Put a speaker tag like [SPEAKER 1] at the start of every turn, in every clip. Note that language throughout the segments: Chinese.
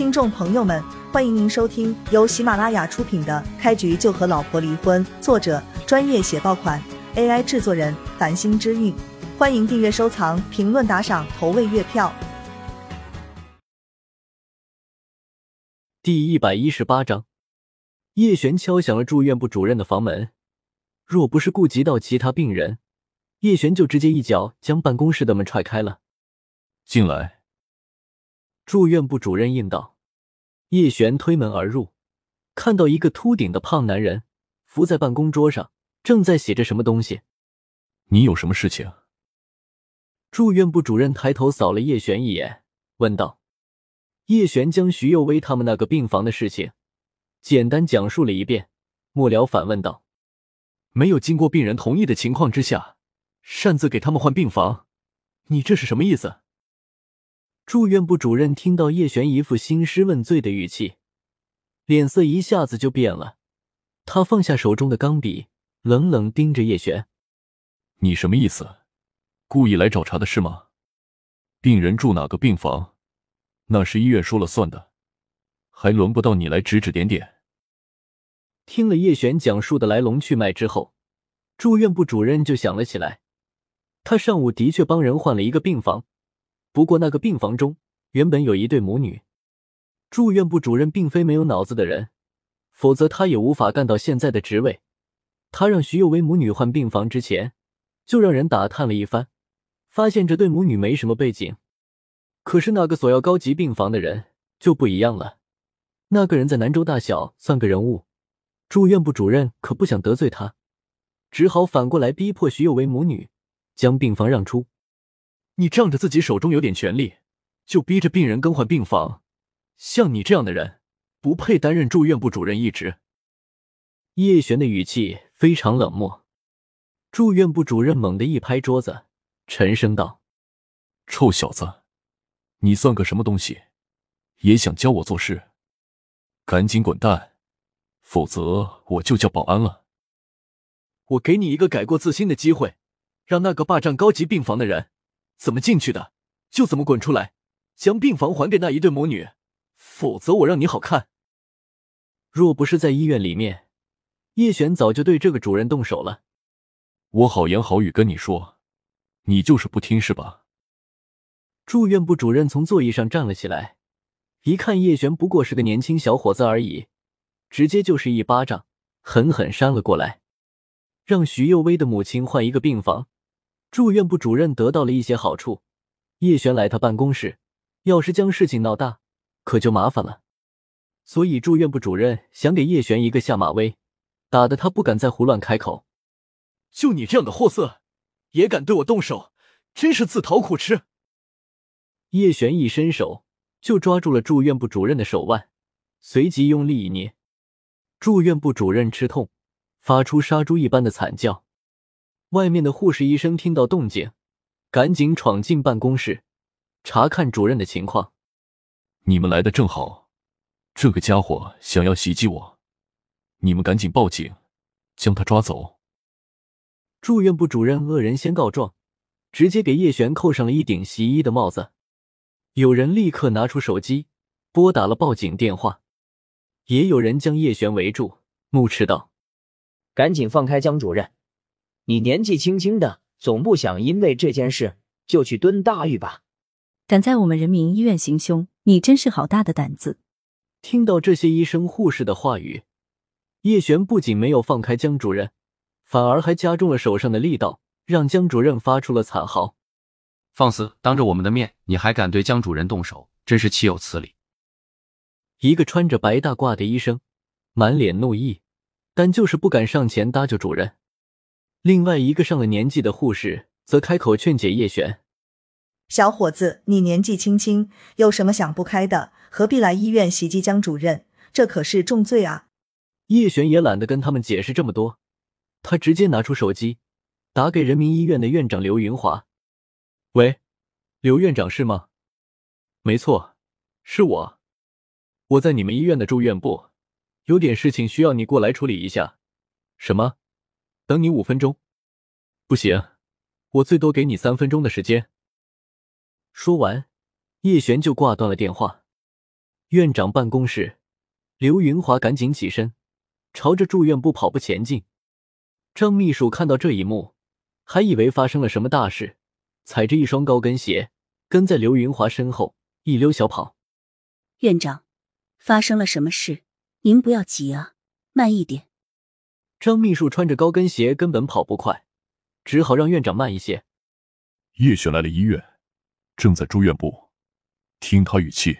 [SPEAKER 1] 听众朋友们，欢迎您收听由喜马拉雅出品的《开局就和老婆离婚》，作者专业写爆款，AI 制作人繁星之韵。欢迎订阅、收藏、评论、打赏、投喂月票。
[SPEAKER 2] 第一百一十八章，叶璇敲响了住院部主任的房门。若不是顾及到其他病人，叶璇就直接一脚将办公室的门踹开了。
[SPEAKER 3] 进来。
[SPEAKER 2] 住院部主任应道。叶璇推门而入，看到一个秃顶的胖男人伏在办公桌上，正在写着什么东西。
[SPEAKER 3] 你有什么事情？
[SPEAKER 2] 住院部主任抬头扫了叶璇一眼，问道。叶璇将徐幼薇他们那个病房的事情简单讲述了一遍，末了反问道。没有经过病人同意的情况之下，擅自给他们换病房，你这是什么意思？住院部主任听到叶璇一副兴师问罪的语气，脸色一下子就变了。他放下手中的钢笔，冷冷盯着叶璇：“
[SPEAKER 3] 你什么意思？故意来找茬的是吗？病人住哪个病房，那是医院说了算的，还轮不到你来指指点点。”
[SPEAKER 2] 听了叶璇讲述的来龙去脉之后，住院部主任就想了起来。他上午的确帮人换了一个病房，不过那个病房中原本有一对母女。住院部主任并非没有脑子的人，否则他也无法干到现在的职位。他让徐幼薇母女换病房之前，就让人打探了一番，发现这对母女没什么背景。可是那个索要高级病房的人就不一样了，那个人在南州大小算个人物。住院部主任可不想得罪他，只好反过来逼迫徐有为母女将病房让出。你仗着自己手中有点权力，就逼着病人更换病房，像你这样的人不配担任住院部主任一职。叶璇的语气非常冷漠。住院部主任猛地一拍桌子，沉声道：“
[SPEAKER 3] 臭小子，你算个什么东西？也想教我做事？赶紧滚蛋！”否则我就叫保安了。
[SPEAKER 2] 我给你一个改过自新的机会，让那个霸占高级病房的人怎么进去的就怎么滚出来，将病房还给那一对母女。否则我让你好看。若不是在医院里面，叶璇早就对这个主任动手了。
[SPEAKER 3] 我好言好语跟你说，你就是不听是吧？
[SPEAKER 2] 住院部主任从座椅上站了起来，一看叶璇不过是个年轻小伙子而已。直接就是一巴掌，狠狠扇了过来，让徐幼薇的母亲换一个病房。住院部主任得到了一些好处。叶璇来他办公室，要是将事情闹大，可就麻烦了。所以住院部主任想给叶璇一个下马威，打得他不敢再胡乱开口。就你这样的货色，也敢对我动手，真是自讨苦吃。叶璇一伸手就抓住了住院部主任的手腕，随即用力一捏。住院部主任吃痛，发出杀猪一般的惨叫。外面的护士医生听到动静，赶紧闯进办公室，查看主任的情况。
[SPEAKER 3] 你们来的正好，这个家伙想要袭击我，你们赶紧报警，将他抓走。
[SPEAKER 2] 住院部主任恶人先告状，直接给叶璇扣上了一顶袭医的帽子。有人立刻拿出手机，拨打了报警电话。也有人将叶璇围住，怒斥道：“
[SPEAKER 4] 赶紧放开江主任！你年纪轻轻的，总不想因为这件事就去蹲大狱吧？
[SPEAKER 5] 敢在我们人民医院行凶，你真是好大的胆子！”
[SPEAKER 2] 听到这些医生护士的话语，叶璇不仅没有放开江主任，反而还加重了手上的力道，让江主任发出了惨嚎：“
[SPEAKER 6] 放肆！当着我们的面，你还敢对江主任动手，真是岂有此理！”
[SPEAKER 2] 一个穿着白大褂的医生满脸怒意，但就是不敢上前搭救主任。另外一个上了年纪的护士则开口劝解叶璇：“
[SPEAKER 1] 小伙子，你年纪轻轻，有什么想不开的？何必来医院袭击江主任？这可是重罪啊！”
[SPEAKER 2] 叶璇也懒得跟他们解释这么多，他直接拿出手机，打给人民医院的院长刘云华：“喂，刘院长是吗？没错，是我。”我在你们医院的住院部，有点事情需要你过来处理一下。什么？等你五分钟？不行，我最多给你三分钟的时间。说完，叶璇就挂断了电话。院长办公室，刘云华赶紧起身，朝着住院部跑步前进。张秘书看到这一幕，还以为发生了什么大事，踩着一双高跟鞋，跟在刘云华身后一溜小跑。
[SPEAKER 5] 院长，发生了什么事？您不要急啊，慢一点。
[SPEAKER 2] 张秘书穿着高跟鞋根本跑不快，只好让院长慢一些。
[SPEAKER 3] 叶璇来了医院，正在住院部。听他语气，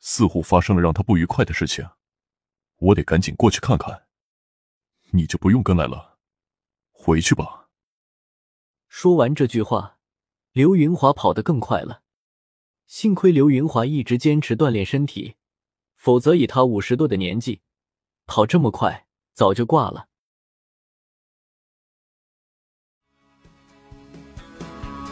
[SPEAKER 3] 似乎发生了让他不愉快的事情。我得赶紧过去看看。你就不用跟来了，回去吧。
[SPEAKER 2] 说完这句话，刘云华跑得更快了。幸亏刘云华一直坚持锻炼身体，否则以他五十多的年纪，跑这么快早就挂了。